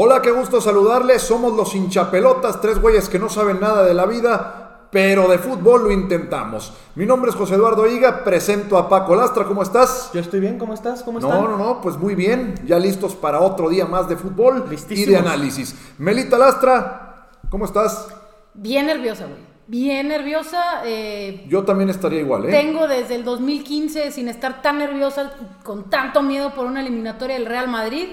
Hola, qué gusto saludarles. Somos los hinchapelotas, tres güeyes que no saben nada de la vida, pero de fútbol lo intentamos. Mi nombre es José Eduardo Higa, presento a Paco Lastra. ¿Cómo estás? Yo estoy bien, ¿cómo estás? ¿Cómo No, están? no, no, pues muy bien. Ya listos para otro día más de fútbol y de análisis. Melita Lastra, ¿cómo estás? Bien nerviosa, güey. Bien nerviosa. eh, Yo también estaría igual, ¿eh? Tengo desde el 2015 sin estar tan nerviosa, con tanto miedo por una eliminatoria del Real Madrid.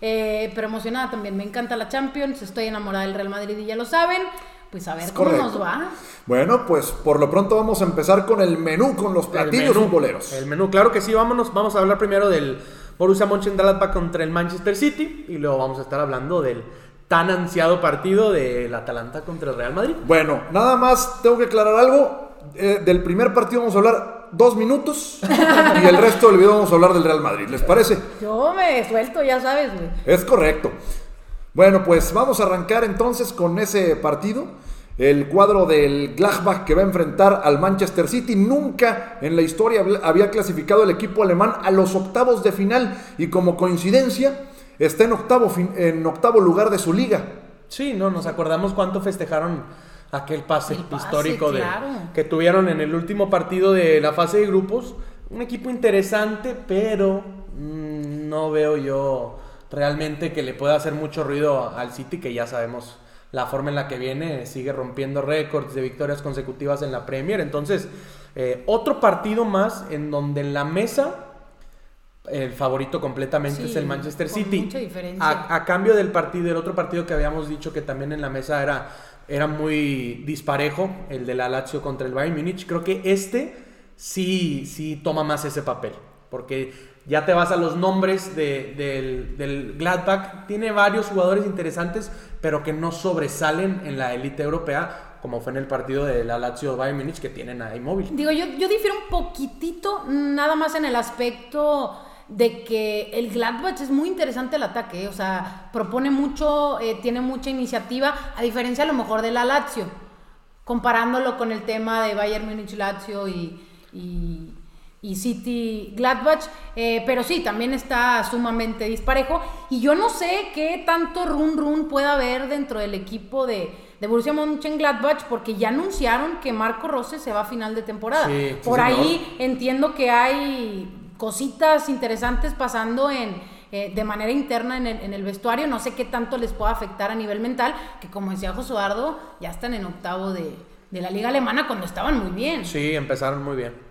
Eh, pero emocionada también. Me encanta la Champions. Estoy enamorada del Real Madrid y ya lo saben. Pues a ver Es cómo correcto. nos va. Bueno, pues por lo pronto vamos a empezar con el menú, con los platillos menú, futboleros. El menú, claro que sí, vámonos. Vamos a hablar primero del Borussia Mönchengladbach contra el Manchester City y luego vamos a estar hablando del tan ansiado partido del Atalanta contra el Real Madrid. Bueno, nada más tengo que aclarar algo. Eh, del primer partido vamos a hablar dos minutos y el resto del video vamos a hablar del Real Madrid. ¿Les parece? Yo me suelto, ya sabes, güey. Es correcto. Bueno, pues vamos a arrancar entonces con ese partido. El cuadro del Gladbach que va a enfrentar al Manchester City. Nunca en la historia había clasificado el equipo alemán a los octavos de final y como coincidencia está en octavo, en octavo lugar de su liga. Sí, no, nos acordamos cuánto festejaron aquel pase, histórico de- claro. que tuvieron en el último partido de la fase de grupos. Un equipo interesante, pero mm, no veo yo realmente que le pueda hacer mucho ruido al City, que ya sabemos la forma en la que viene, sigue rompiendo récords de victorias consecutivas en la Premier. Entonces, eh, otro partido más en donde en la mesa el favorito completamente Sí, es el Manchester City. mucha diferencia. A, a cambio del partido, el otro partido que habíamos dicho que también en la mesa era, era muy disparejo, el de la Lazio contra el Bayern Múnich, creo que este sí, sí toma más ese papel. Porque ya te vas a los nombres de- del, del Gladbach. Tiene varios jugadores interesantes, pero que no sobresalen en la élite europea, como fue en el partido de la Lazio Bayern Múnich, que tienen a Immobile. Digo, yo, yo difiero un poquitito, nada más en el aspecto de que el Gladbach es muy interesante el ataque, ¿eh? o sea, propone mucho, eh, tiene mucha iniciativa, a diferencia a lo mejor de la Lazio, comparándolo con el tema de Bayern Múnich Lazio y, y, y City Gladbach, eh, pero sí, también está sumamente disparejo y yo no sé qué tanto run run pueda haber dentro del equipo de, de Borussia Mönchengladbach porque ya anunciaron que Marco Rose se va a final de temporada. Sí, sí, Por señor. ahí entiendo que hay cositas interesantes pasando en, eh, de manera interna en el, en el vestuario. No sé qué tanto les pueda afectar a nivel mental, que como decía Josuardo, ya están en octavo de, de la liga alemana cuando estaban muy bien. Sí, empezaron muy bien.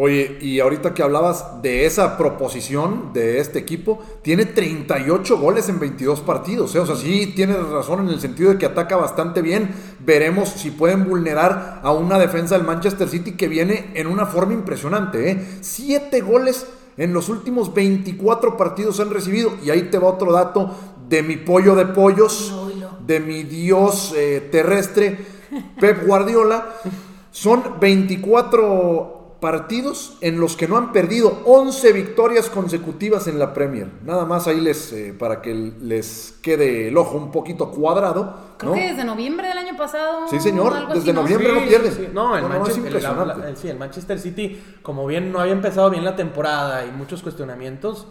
Oye, y ahorita que hablabas de esa proposición de este equipo, tiene 38 goles en 22 partidos. ¿eh? O sea, sí tienes razón en el sentido de que ataca bastante bien. Veremos si pueden vulnerar a una defensa del Manchester City que viene en una forma impresionante. ¿eh? Siete goles en los últimos 24 partidos han recibido. Y ahí te va otro dato de mi pollo de pollos, de mi dios eh, terrestre, Pep Guardiola. Son 24 partidos en los que no han perdido 11 victorias consecutivas en la Premier. Nada más ahí les, eh, para que les quede el ojo un poquito cuadrado. Creo ¿no? que desde noviembre del año pasado. Sí, señor, algo desde así, ¿no? noviembre. no pierden. No, el, No, no, no, es Manchester, el- impresionante. la- el- sí, el Manchester City, como bien no había empezado bien la temporada y muchos cuestionamientos,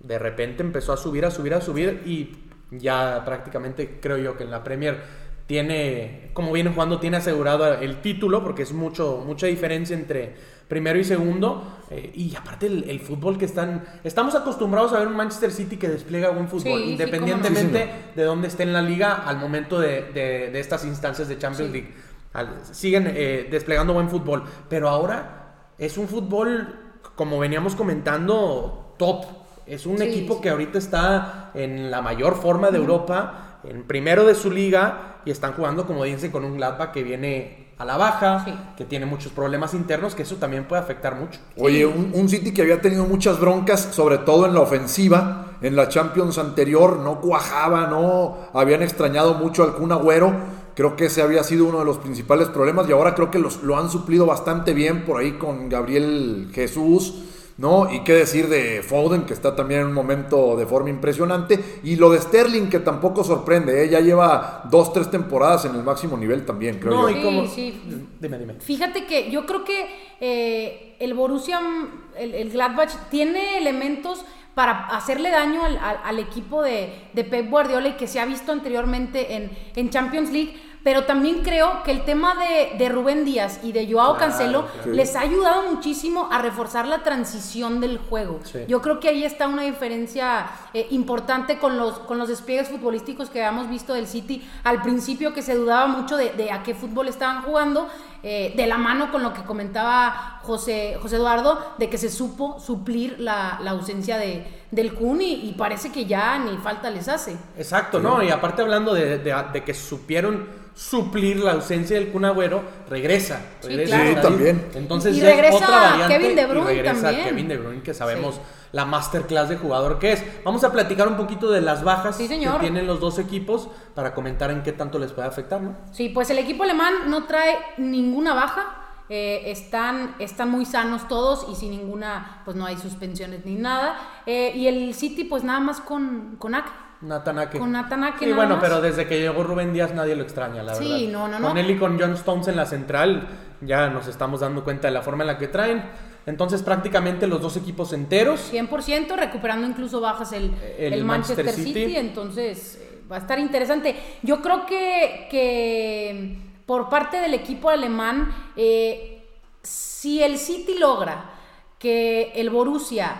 de repente empezó a subir, a subir, a subir y ya prácticamente creo yo que en la Premier tiene, como viene jugando, tiene asegurado el título porque es mucho, mucha diferencia entre primero y segundo. eh, y aparte el, el fútbol que están... Estamos acostumbrados a ver un Manchester City que despliega buen fútbol, Sí, independientemente Sí, de dónde esté en la liga al momento de, de- de estas instancias de Champions Sí. League. Al- siguen eh, desplegando buen fútbol, pero ahora es un fútbol, como veníamos comentando, top. Es un equipo que ahorita está en la mayor forma de Europa, en primero de su liga, y están jugando, como dicen, con un Gladbach que viene a la baja, Sí. que tiene muchos problemas internos, que eso también puede afectar mucho. Oye, un, un City que había tenido muchas broncas, sobre todo en la ofensiva, en la Champions anterior, no cuajaba, no habían extrañado mucho al Kun Agüero. Creo que ese había sido uno de los principales problemas y ahora creo que los, lo han suplido bastante bien por ahí con Gabriel Jesús, ¿no? Y qué decir de Foden, que está también en un momento de forma impresionante. Y lo de Sterling, que tampoco sorprende, ¿eh? ya lleva dos, tres temporadas en el máximo nivel también, creo No, yo. y como... Sí, sí. Dime, dime. Fíjate que yo creo que eh, el Borussia, el, el Gladbach, tiene elementos para hacerle daño al, al- al equipo de, de Pep Guardiola y que se ha visto anteriormente en, en Champions League. Pero también creo que el tema de, de Rubén Díaz y de Joao Claro, Cancelo claro. les ha ayudado muchísimo a reforzar la transición del juego. Sí. Yo creo que ahí está una diferencia eh, importante con los, con los despliegues futbolísticos que habíamos visto del City al principio, que se dudaba mucho de, de a qué fútbol estaban jugando, eh, de la mano con lo que comentaba José, José Eduardo, de que se supo suplir la, la ausencia de, del Kun y, y parece que ya ni falta les hace. Exacto, ¿no? Y aparte hablando de, de- de que supieron suplir la ausencia del Kun Agüero, regresa. Sí, regresa claro. Sí, también. Entonces Y ya es regresa otra variante. Kevin De Bruyne y regresa también. Kevin De Bruyne, que sabemos Sí. la masterclass de jugador que es. Vamos a platicar un poquito de las bajas Sí, que tienen los dos equipos para comentar en qué tanto les puede afectar, ¿no? Sí, pues el equipo alemán no trae ninguna baja. eh, están, están muy sanos todos y sin ninguna, pues no hay suspensiones ni nada. Eh, y el City, pues nada más con, con Ake. Nathan Ake. Con Nathan Ake Sí, nada bueno, más. pero desde que llegó Rubén Díaz nadie lo extraña, la Sí, verdad. no, no, no. Con él y con John Stones en la central ya nos estamos dando cuenta de la forma en la que traen. Entonces prácticamente los dos equipos enteros. 100%, recuperando incluso bajas el, El el Manchester, Manchester City. City. entonces eh, va a estar interesante. Yo creo que, que por parte del equipo alemán, eh, si el City logra que el Borussia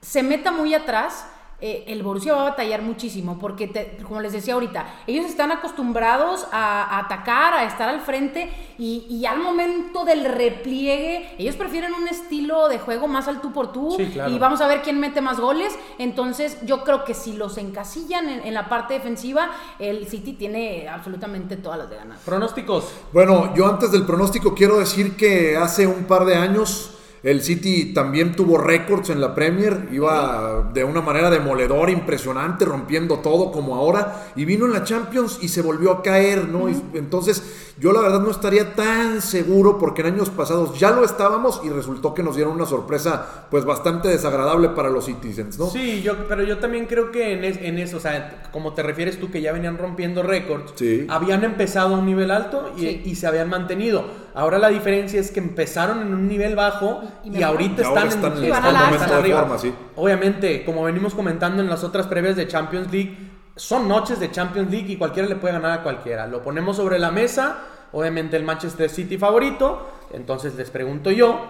se meta muy atrás, eh, el Borussia va a batallar muchísimo, porque te- como les decía ahorita, ellos están acostumbrados a, a atacar, a estar al frente, y, y al momento del repliegue, ellos prefieren un estilo de juego más al tú por tú, Sí, claro. y vamos a ver quién mete más goles. Entonces, yo creo que si los encasillan en, en la parte defensiva, el City tiene absolutamente todas las de ganar. Pronósticos. Bueno, yo antes del pronóstico quiero decir que hace un par de años el City también tuvo récords en la Premier, iba de una manera demoledora, impresionante, rompiendo todo como ahora, y vino en la Champions y se volvió a caer, ¿no? Y entonces yo la verdad no estaría tan seguro porque en años pasados ya lo estábamos y resultó que nos dieron una sorpresa pues bastante desagradable para los Citizens, ¿no? Sí, yo, pero yo también creo que en, es- en eso, o sea, como te refieres tú que ya venían rompiendo récords, Sí. habían empezado a un nivel alto y, Sí. y se habían mantenido. Ahora la diferencia es que empezaron en un nivel bajo Y ahorita Y están, están en están- un momento están de arriba. forma, sí. Obviamente, como venimos comentando en las otras previas de Champions League, son noches de Champions League y cualquiera le puede ganar a cualquiera. Lo ponemos sobre la mesa, obviamente el Manchester City favorito, entonces les pregunto yo,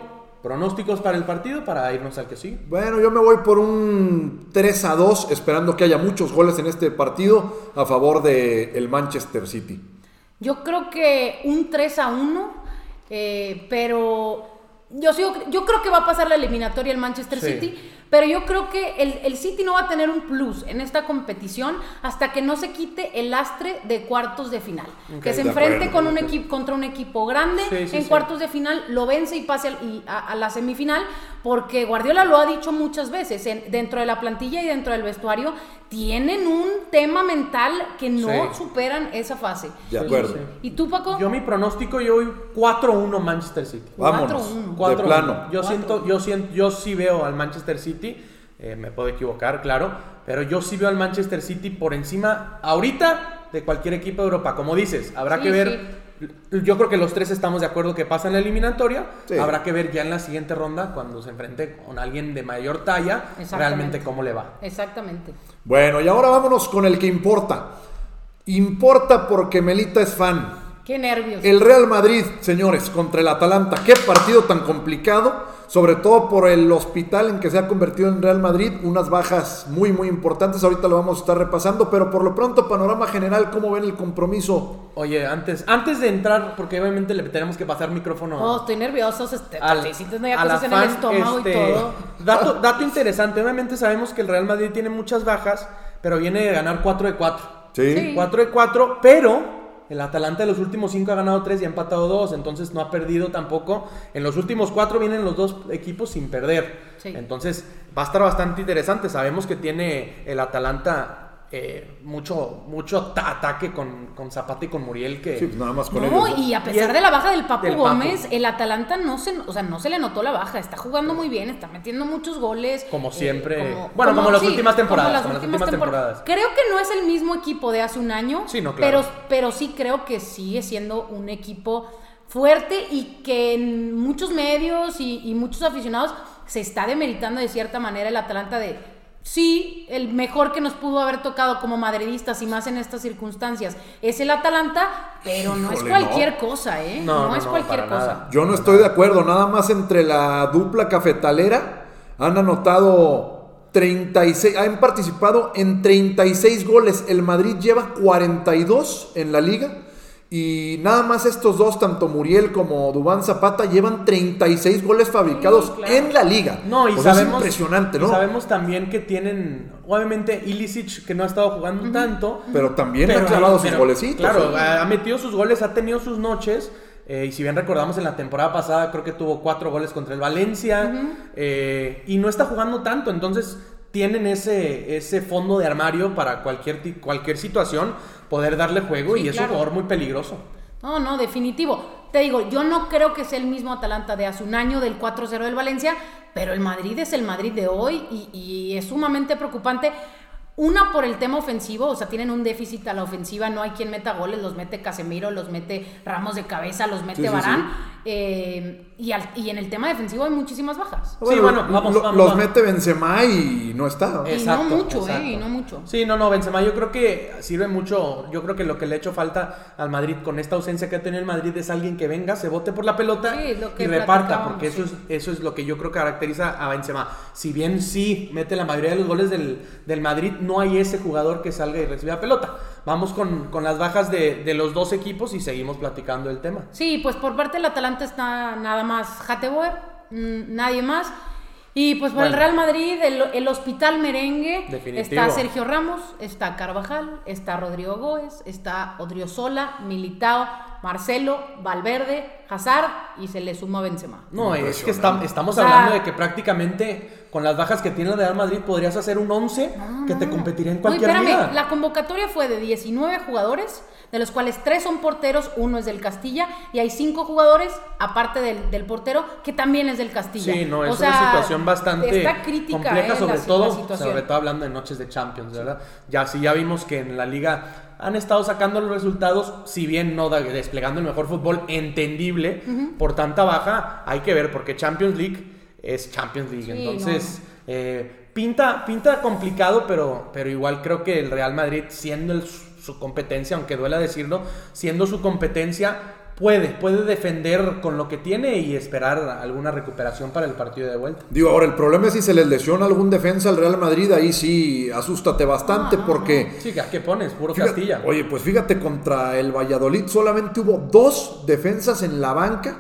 pronósticos para el partido para irnos al que sigue. Bueno, yo me voy por un 3 a 2, esperando que haya muchos goles en este partido a favor del el Manchester City. Yo creo que un 3 a 1, eh, pero yo, sigo- yo creo que va a pasar la eliminatoria el Manchester Sí. City, pero yo creo que el, el City no va a tener un plus en esta competición hasta que no se quite el lastre de cuartos de final. Que se enfrente acuerdo. con un equipo contra un equipo grande Sí, sí, en sí. cuartos de final, lo vence y pase al- y a, a la semifinal, porque Guardiola lo ha dicho muchas veces, en- dentro de la plantilla y dentro del vestuario, tienen un tema mental que no Sí. superan esa fase. De Y- acuerdo. ¿Y, tú, Paco? Yo mi pronóstico, yo voy 4-1 Manchester City. Vámonos. 4-1. 4-1. De plano. Yo Cuatro. siento, yo siento, yo sí veo al Manchester City, eh, me puedo equivocar, claro, pero yo sí veo al Manchester City por encima ahorita de cualquier equipo de Europa. Como dices, habrá Sí, que ver. Yo creo que los tres estamos de acuerdo que pasa en la eliminatoria. Sí. Habrá que ver ya en la siguiente ronda, cuando se enfrente con alguien de mayor talla, realmente cómo le va. Exactamente. Bueno, y ahora vámonos con el que importa. Importa porque Melita es fan. Qué nervios. El Real Madrid, señores, contra el Atalanta. Qué partido tan complicado, sobre todo por el hospital en que se ha convertido en Real Madrid. Unas bajas muy, muy importantes. Ahorita lo vamos a estar repasando, pero por lo pronto, panorama general, ¿cómo ven el compromiso? Oye, antes, antes de entrar, porque obviamente le tenemos que pasar micrófono Oh, estoy nervioso. Este, al- sí, sí, a la cosas en el fan, estómago este, y todo. Dato, dato interesante, obviamente sabemos que el Real Madrid tiene muchas bajas, pero viene de ganar 4 de 4. Sí. 4 de 4, pero el Atalanta de los últimos 5 ha ganado 3 y ha empatado 2, entonces no ha perdido tampoco. En los últimos 4 vienen los dos equipos sin perder. Sí. Entonces va a estar bastante interesante. Sabemos que tiene el Atalanta eh, mucho, mucho ta- ataque con, con Zapata y con Muriel que... Sí, pues nada más con No, ellos. y a Y pesar el- de la baja del Papu del Papu. Gómez, el Atalanta no se, o sea, no se le notó la baja, está jugando muy bien, está metiendo muchos goles. Como eh, siempre. Bueno, como las últimas temporadas, como las últimas temporadas. Creo que no es el mismo equipo de hace un año, Sí, no, claro. pero, pero sí creo que sigue siendo un equipo fuerte y que en muchos medios y, y muchos aficionados se está demeritando de cierta manera el Atalanta de sí, el mejor que nos pudo haber tocado como madridistas y más en estas circunstancias es el Atalanta, pero no es cualquier no. cosa, ¿eh? No, No, no, es no, cualquier para cosa. nada. Yo no estoy de acuerdo, nada más entre la dupla cafetalera han anotado 36, han participado en 36 goles. El Madrid lleva 42 en la liga y nada más estos dos, tanto Muriel como Dubán Zapata, llevan 36 goles fabricados Sí, claro. en la liga. No, y sabemos, es impresionante, y ¿no? sabemos también que tienen, obviamente, Ilicic, que no ha estado jugando tanto. Pero también ha pero- clavado sus pero, golecitos. Claro, ¿eh? ha ha metido sus goles, ha tenido sus noches. eh, y si bien recordamos en la temporada pasada, creo que tuvo cuatro goles contra el Valencia. eh, y no está jugando tanto. Entonces, tienen ese, ese fondo de armario para cualquier, cualquier situación, poder darle juego. Sí, y es un jugador muy peligroso. No, no, definitivo. Te digo, yo no creo que sea el mismo Atalanta de hace un año del 4-0 del Valencia, pero el Madrid es el Madrid de hoy y, y es sumamente preocupante. Una por el tema ofensivo, o sea, tienen un déficit a la ofensiva, no hay quien meta goles, los mete Casemiro, los mete Ramos de cabeza, los mete Sí, sí, Barán. eh, y, al- y en el tema defensivo hay muchísimas bajas. Sí, bueno, vamos, lo- vamos, los vamos. mete Benzema y no está. Y no mucho, ¿eh? Y no mucho. Sí, no, no, Benzema yo creo que sirve mucho, yo creo que lo que le ha hecho falta al Madrid con esta ausencia que ha tenido el Madrid es alguien que venga, se bote por la pelota Sí, lo que y reparta, porque eso, sí. es, eso es lo que yo creo que caracteriza a Benzema. Si bien sí mete la mayoría de los goles del, del Madrid, no hay ese jugador que salga y reciba pelota. Vamos con, con las bajas de, de los dos equipos y seguimos platicando el tema. Sí, pues por parte del Atalanta está nada más Hateboer, nadie más. Y pues por el. Real Madrid, el, el Hospital Merengue, Definitivo. está Sergio Ramos, está Carvajal, está Rodrigo Góez, está Odriozola, Militao, Marcelo, Valverde, Hazard y se le suma Benzema. No, es que estamos O sea- hablando de que prácticamente con las bajas que tiene el Real Madrid podrías hacer un 11 que te competiría en No, cualquier espérame, liga. la convocatoria fue de 19 jugadores, de los cuales 3 son porteros, uno es del Castilla, y hay 5 jugadores, aparte del, del portero, que también es del Castilla. Sí, no, O es sea, una situación bastante está crítica, compleja, eh, sobre la- todo, la sobre todo hablando de noches de Champions, ¿verdad? Ya sí, ya vimos que en la liga han estado sacando los resultados, si bien no desplegando el mejor fútbol entendible por tanta baja, hay que ver porque Champions League es Champions League, Sí, entonces eh, pinta pinta complicado, pero pero igual creo que el Real Madrid siendo el- su competencia, aunque duela decirlo, siendo su competencia puede puede defender con lo que tiene y esperar alguna recuperación para el partido de vuelta. Digo, ahora el problema es si se les lesiona algún defensa al Real Madrid, ahí sí asústate bastante porque... Sí, ¿a qué pones? Puro Fíjate- Castilla. Oye, pues fíjate, contra el Valladolid solamente hubo dos defensas en la banca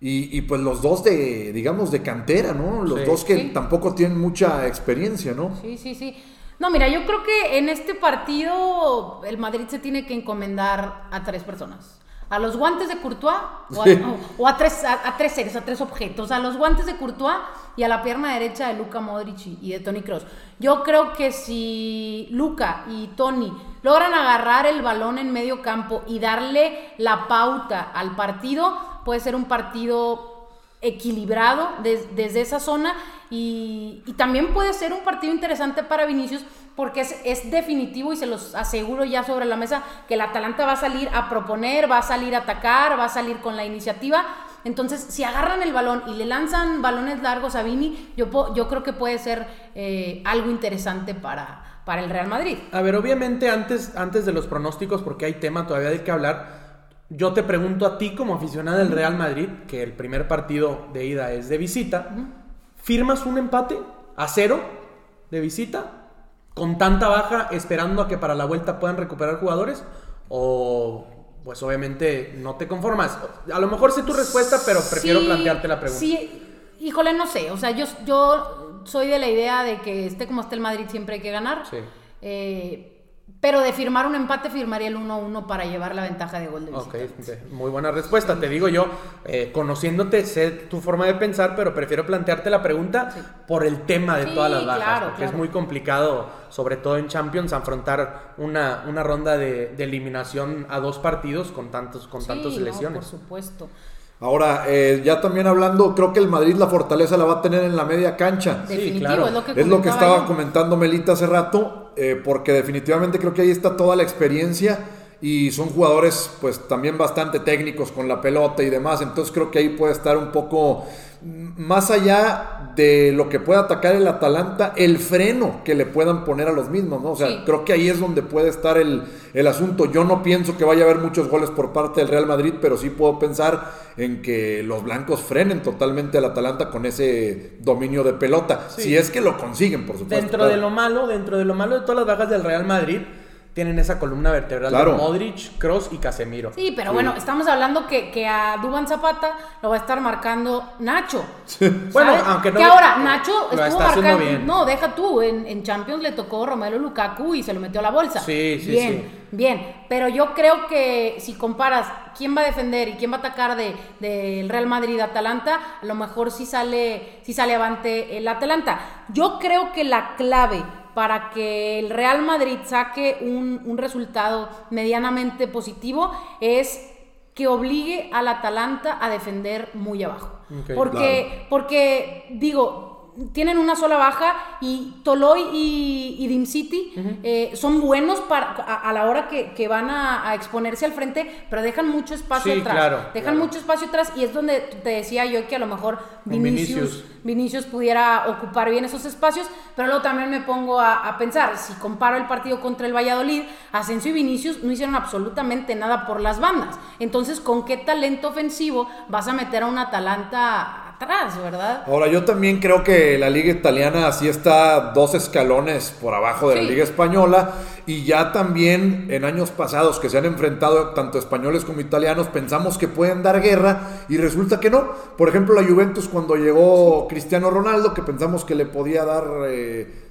y, y, pues los dos de, digamos, de cantera, ¿no? Los Sí. dos que Sí. tampoco tienen mucha experiencia, ¿no? Sí, sí, sí. No, mira, yo creo que en este partido el Madrid se tiene que encomendar a tres personas. A los guantes de Courtois o a, Sí. o- o a tres, a, a tres seres, a tres objetos. A los guantes de Courtois y a la pierna derecha de Luca Modric y, y de Tony Cross. Yo creo que si Luca y Tony logran agarrar el balón en medio campo y darle la pauta al partido, puede ser un partido equilibrado des- desde esa zona y, y también puede ser un partido interesante para Vinicius porque es, es definitivo y se los aseguro ya sobre la mesa que el Atalanta va a salir a proponer, va a salir a atacar, va a salir con la iniciativa. Entonces, si agarran el balón y le lanzan balones largos a Vini, yo, yo creo que puede ser eh, algo interesante para, para el Real Madrid. A ver, obviamente antes, antes de los pronósticos, porque hay tema todavía de qué hablar, yo te pregunto a ti como aficionada del Real Madrid, que el primer partido de ida es de visita, ¿firmas un empate a cero de visita? Con tanta baja, esperando a que para la vuelta puedan recuperar jugadores? ¿O pues obviamente no te conformas? A lo mejor sé tu respuesta, pero prefiero Sí, plantearte la pregunta. Sí, híjole, no sé. O sea, yo, yo soy de la idea de que esté como esté el Madrid siempre hay que ganar. Sí. Eh, pero de firmar un empate, firmaría el 1-1 para llevar la ventaja de gol de visita. Ok, muy buena respuesta. Te digo yo, eh, conociéndote, sé tu forma de pensar, pero prefiero plantearte la pregunta Sí. por el tema de Sí, todas las bajas, claro, porque es muy complicado, sobre todo en Champions, afrontar una, una ronda de, de eliminación a dos partidos con tantos, con Sí, tantas no, lesiones. por supuesto. Ahora, eh, ya también hablando, creo que el Madrid la fortaleza la va a tener en la media cancha. Definitivo, claro. es lo que Es lo que comentaba estaba comentando Melita hace rato, eh, porque definitivamente creo que ahí está toda la experiencia y son jugadores pues también bastante técnicos con la pelota y demás, entonces creo que ahí puede estar un poco más allá de lo que pueda atacar el Atalanta, el freno que le puedan poner a los mismos, ¿no? O sea, creo que ahí es donde puede estar el, el, asunto. Yo no pienso que vaya a haber muchos goles por parte del Real Madrid, pero sí puedo pensar en que los blancos frenen totalmente al Atalanta con ese dominio de pelota. Si es que lo consiguen, por supuesto. Dentro de lo malo, dentro de lo malo de todas las bajas del Real Madrid, tienen esa columna vertebral de Modric, Cross y Casemiro. Sí, pero bueno, estamos hablando que, que, a Duban Zapata lo va a estar marcando Nacho. bueno, aunque no. Que ahora Nacho estuvo marcando. Bien. No, deja tú. En, en, Champions le tocó Romelu Lukaku y se lo metió a la bolsa. Sí, sí, bien, sí. Bien, pero yo creo que si comparas quién va a defender y quién va a atacar del de, Real Madrid-Atalanta, a lo mejor sí sale, sí sale avante el Atalanta. Yo creo que la clave para que el Real Madrid saque un, resultado medianamente positivo es que obligue al Atalanta a defender muy abajo. porque, porque, digo, tienen una sola baja y Toloy y, y Dim City eh, son buenos para, a, la hora que, van a, exponerse al frente, pero dejan mucho espacio atrás. dejan mucho espacio atrás y es donde te decía yo que a lo mejor Vinicius, Vinicius. pudiera ocupar bien esos espacios, pero luego también me pongo a, a, pensar, si comparo el partido contra el Valladolid, Asensio y Vinicius no hicieron absolutamente nada por las bandas. Entonces, ¿con qué talento ofensivo vas a meter a un Atalanta ¿verdad? Ahora, yo también creo que la liga italiana así está dos escalones por abajo de la liga española y ya también en años pasados que se han enfrentado tanto españoles como italianos pensamos que pueden dar guerra y resulta que no. Por ejemplo, la Juventus cuando llegó Cristiano Ronaldo, que pensamos que le podía dar... Eh,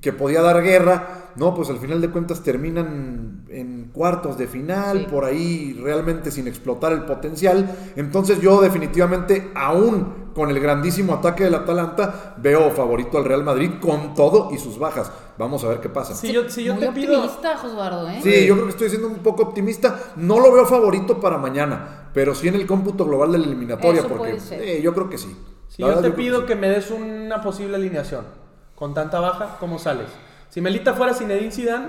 que podía dar guerra, no, pues al final de cuentas terminan en cuartos de final, por ahí realmente sin explotar el potencial. Entonces yo definitivamente, aún con el grandísimo ataque del Atalanta, veo favorito al Real Madrid con todo y sus bajas. Vamos a ver qué pasa. Sí, yo, yo te optimista, Josuardo, ¿eh? Sí, yo creo que estoy siendo un poco optimista. No lo veo favorito para mañana, pero sí en el cómputo global de la eliminatoria, porque yo creo que sí. yo te pido que me des una posible alineación con tanta baja, ¿cómo sales? Si Melita fuera Zinedine Zidane,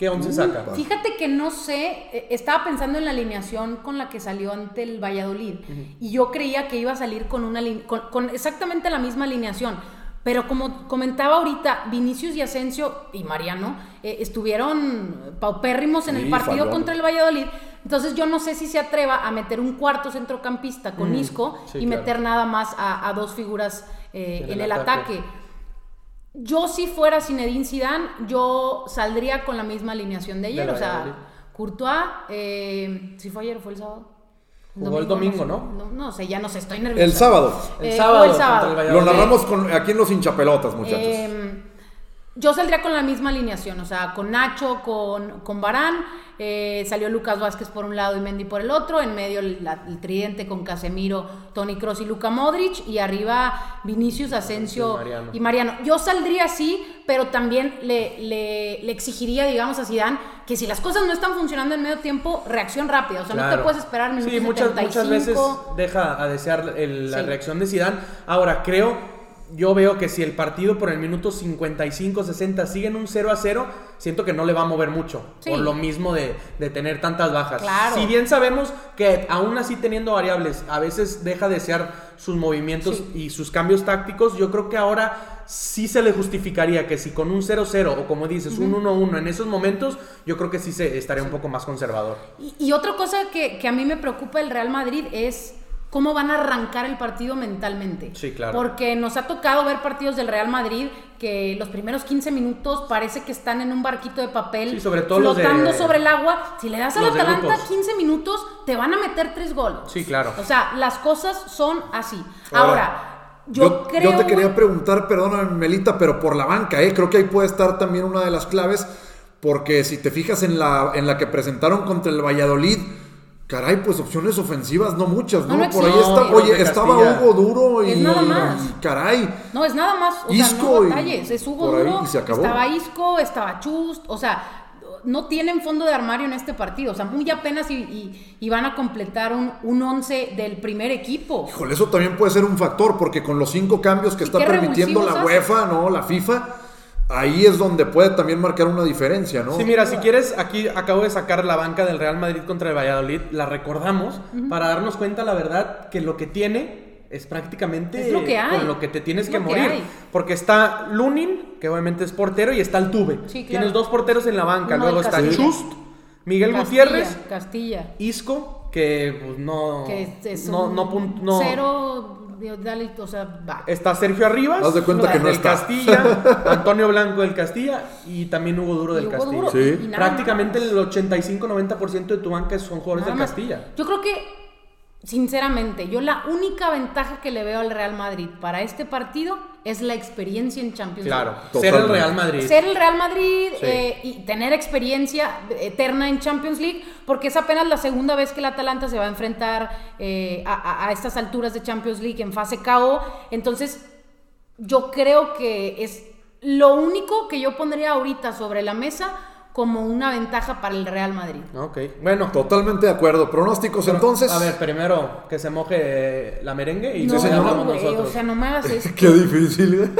¿qué once saca? Fíjate que no sé, eh, estaba pensando en la alineación con la que salió ante el Valladolid y yo creía que iba a salir con, una, con, exactamente la misma alineación. Pero como comentaba ahorita, Vinicius y Asensio y Mariano eh, estuvieron paupérrimos en el partido contra el Valladolid. Entonces yo no sé si se atreva a meter un cuarto centrocampista con Isco y meter nada más a, dos figuras eh, en, el, ataque. Yo si fuera Zinedine Zidane, yo saldría con la misma alineación de ayer. o sea, Courtois, eh, si fue ayer o fue el sábado. Jugó el domingo, ¿no? ¿no? No, sé, ya no sé, estoy nerviosa. El sábado. El eh, sábado. El sábado. Lo narramos con, aquí en los hinchapelotas, muchachos. Eh, yo saldría con la misma alineación, o sea, con Nacho, con, con Barán, eh, salió Lucas Vázquez por un lado y Mendy por el otro, en medio el, tridente con Casemiro, Tony Cross y Luca Modric, y arriba Vinicius, Asensio y Mariano. Yo saldría así, pero también le, le, exigiría, digamos, a Zidane que si las cosas no están funcionando en medio tiempo, reacción rápida, o sea, no te puedes esperar minutos Sí, muchas, muchas veces deja a desear la reacción de Zidane. Ahora, creo yo veo que si el partido por el minuto 55, 60 sigue en un 0 a 0, siento que no le va a mover mucho. Por lo mismo de, tener tantas bajas. Si bien sabemos que aún así teniendo variables, a veces deja de desear sus movimientos y sus cambios tácticos, yo creo que ahora sí se le justificaría que si con un 0-0 o como dices, un 1-1 en esos momentos, yo creo que sí se estaría un poco más conservador. Y, otra cosa que, que a mí me preocupa el Real Madrid es cómo van a arrancar el partido mentalmente. Sí, claro. Porque nos ha tocado ver partidos del Real Madrid que los primeros 15 minutos parece que están en un barquito de papel sobre todo flotando sobre el agua. Si le das al Atalanta 15 minutos, te van a meter tres goles. Sí, claro. O sea, las cosas son así. Ahora, yo, creo... Yo te quería preguntar, perdóname, Melita, pero por la banca, ¿eh? Creo que ahí puede estar también una de las claves, porque si te fijas en la, en la que presentaron contra el Valladolid Caray, pues opciones ofensivas no muchas, ¿no? Por ahí está, oye, estaba Hugo Duro y, es nada más. caray. No, es nada más, o Isco sea, no detalles, es Hugo Duro, estaba Isco, estaba Chust, o sea, no tienen fondo de armario en este partido, o sea, muy apenas y, van a completar un, un once del primer equipo. Híjole, eso también puede ser un factor, porque con los cinco cambios que está permitiendo la UEFA, ¿no? La FIFA ahí es donde puede también marcar una diferencia, ¿no? Sí, mira, si quieres, aquí acabo de sacar la banca del Real Madrid contra el Valladolid, la recordamos para darnos cuenta, la verdad, que lo que tiene es prácticamente Es lo que hay. con lo que te tienes Es que morir. Porque está Lunin, que obviamente es portero, y está el Tuve. Sí, claro. Tienes dos porteros en la banca. Uno Luego está. Chust, Miguel Castilla, Gutiérrez, Castilla. Isco, que pues no. Que es, es no, no, no- cero, dale, o sea, va. Está Sergio Arribas, Haz de cuenta que no está. Castilla, Antonio Blanco del Castilla y también Hugo Duro del Y Hugo Castilla. Duro, Sí. y nada Prácticamente más. el 85-90% de tu banca son jugadores Nada del más. Castilla. Yo creo que, sinceramente, yo la única ventaja que le veo al Real Madrid para este partido es la experiencia en Champions Claro, League. ser el. Real Madrid. Ser el Real Madrid Sí. eh, y tener experiencia eterna en Champions League, porque es apenas la segunda vez que el Atalanta se va a enfrentar eh, a, a- a estas alturas de Champions League en fase KO. Entonces, yo creo que es lo único que yo pondría ahorita sobre la mesa como una ventaja para el Real Madrid. Ok, bueno. Totalmente de acuerdo. Pronósticos entonces. A ver, primero que se moje la merengue y No, hablamos güey, nosotros. o sea, no me hagas esto. Qué difícil. ¿eh?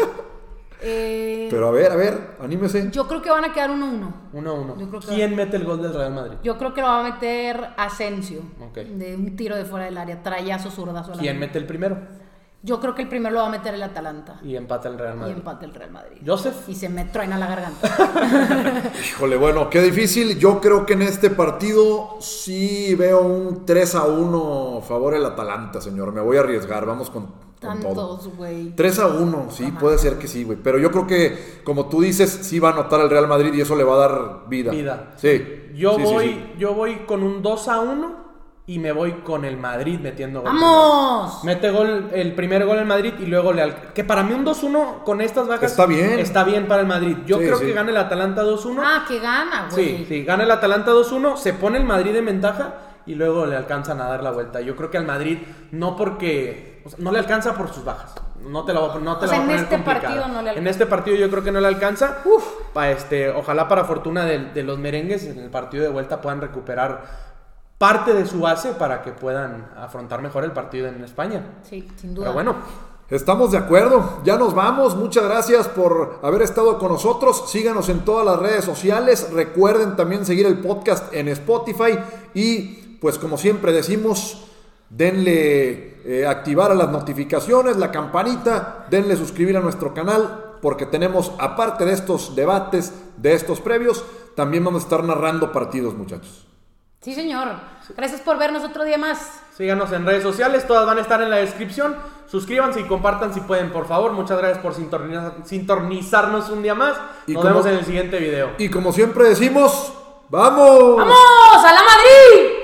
Eh, Pero a ver, a ver, anímese. yo creo que van a quedar 1-1. 1-1. Yo creo que- ¿Quién mete el gol del Real Madrid? Yo creo que lo va a meter Asensio. Ok. De un tiro de fuera del área, trayazo zurdazo. a la ¿Quién mete el primero? Yo creo que el primero lo va a meter el Atalanta. Y empata el Real Y Madrid. empate el Real Madrid. Joseph. Y se me truena la garganta. Híjole, bueno, qué difícil. Yo creo que en este partido sí veo un 3 a 1 favor el Atalanta, señor. Me voy a arriesgar. Vamos con, con todo. Tantos, güey. 3 a 1, sí, puede ser que sí, güey. Pero yo creo que, como tú dices, sí va a anotar el Real Madrid y eso le va a dar vida. Vida. Sí. Yo Sí, sí, voy, sí. yo voy con un 2 a 1 y me voy con el Madrid metiendo gol. ¡Vamos! Mete gol, el primer gol el Madrid y luego le al- Que para mí un 2-1 con estas bajas Está bien. Está bien para el Madrid. Yo Sí, creo sí. que gana el Atalanta 2-1. Ah, que gana, güey. sí, sí, gana el Atalanta 2-1, se pone el Madrid en ventaja y luego le alcanzan a dar la vuelta. Yo creo que al Madrid no porque o sea, no le alcanza por sus bajas. No te la voy a, no te O la sea, voy a en poner este complicada. partido no le alcanza. En este partido yo creo que no le alcanza. Uf. Pa, este, ojalá para fortuna de, de los merengues en el partido de vuelta puedan recuperar parte de su base para que puedan afrontar mejor el partido en España. Sí, sin duda. Pero bueno, Estamos de acuerdo, ya nos vamos. Muchas gracias por haber estado con nosotros. Síganos en todas las redes sociales. Recuerden también seguir el podcast en Spotify. Y pues como siempre decimos, denle eh, activar a las notificaciones, la campanita, denle suscribir a nuestro canal. Porque tenemos, aparte de estos debates, de estos previos, también vamos a estar narrando partidos, muchachos. Sí, señor. Gracias por vernos otro día más. síganos en redes sociales, todas van a estar en la descripción. Suscríbanse y compartan si pueden, por favor. Muchas gracias por sintonizar- sintonizarnos un día más. Y Nos como- vemos en el siguiente video. Y como siempre decimos, ¡vamos! ¡Vamos! ¡A la Madrid!